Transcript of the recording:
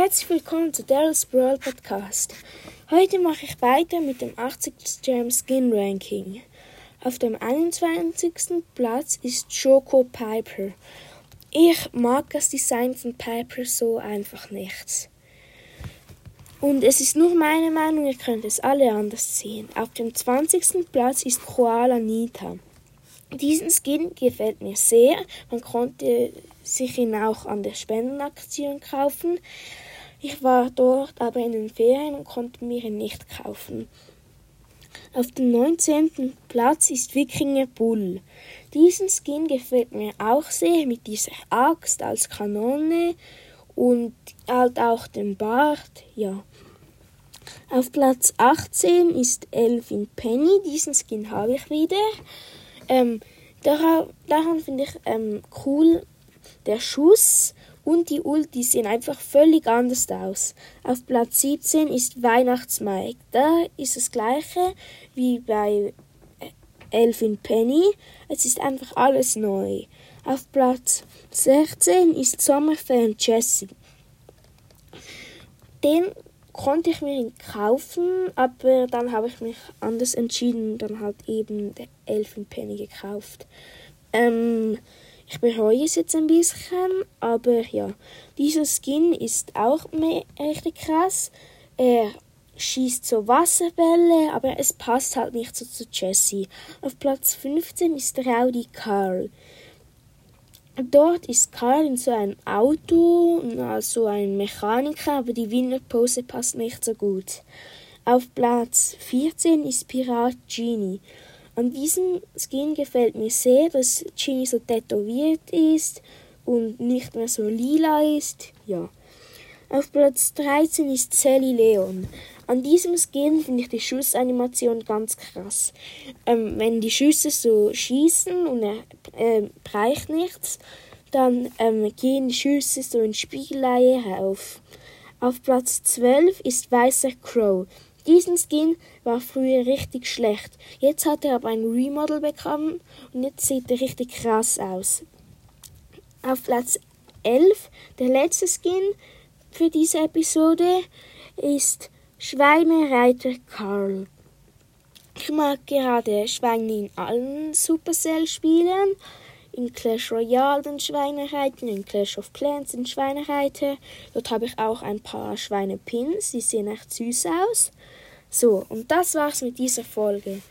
Herzlich willkommen zu Daryl's World Podcast. Heute mache ich weiter mit dem 80. Gem Skin Ranking. Auf dem 21. Platz ist Choco Piper. Ich mag das Design von Piper so einfach nicht. Und es ist nur meine Meinung, ihr könnt es alle anders sehen. Auf dem 20. Platz ist Koala Nita. Diesen Skin gefällt mir sehr. Man konnte sich ihn auch an der Spendenaktion kaufen. Ich war dort aber in den Ferien und konnte mir ihn nicht kaufen. Auf dem 19. Platz ist Wikinger Bull. Diesen Skin gefällt mir auch sehr mit dieser Axt als Kanone und halt auch dem Bart, ja. Auf Platz 18 ist Elvin Penny. Diesen Skin habe ich wieder. Ähm, daran, daran finde ich ähm, cool der Schuss und die Ulti sehen einfach völlig anders aus. Auf Platz 17 ist Weihnachtsmike. Da ist das gleiche wie bei Elfin Penny. Es ist einfach alles neu. Auf Platz 16 ist Sommerfan Jessie. Den konnte ich mir kaufen, aber dann habe ich mich anders entschieden und dann halt eben der Elfin Penny gekauft. Ähm, ich bereue es jetzt ein bisschen, aber ja, dieser Skin ist auch mehr richtig krass. Er schießt so Wasserbälle, aber es passt halt nicht so zu Jessie. Auf Platz 15 ist Rowdy Carl. Dort ist Carl in so einem Auto, also ein Mechaniker, aber die Wiener Pose passt nicht so gut. Auf Platz 14 ist Pirat Genie. An diesem Skin gefällt mir sehr, dass Genie so tätowiert ist und nicht mehr so lila ist. Ja. Auf Platz 13 ist Sally Leon. An diesem Skin finde ich die Schussanimation ganz krass. Ähm, wenn die Schüsse so schießen und er äh, bereicht nichts, dann ähm, gehen die Schüsse so in Spiegeleihe auf. Auf Platz 12 ist Weißer Crow. Diesen Skin war früher richtig schlecht. Jetzt hat er aber ein Remodel bekommen und jetzt sieht er richtig krass aus. Auf Platz 11, der letzte Skin für diese Episode, ist Schweinereiter Karl. Ich mag gerade Schweine in allen Supercell-Spielen. In Clash Royale den Schweinereiter, in Clash of Clans den Schweinereiter. Dort habe ich auch ein paar Schweinepins, die sehen echt süß aus. So, und das war's mit dieser Folge.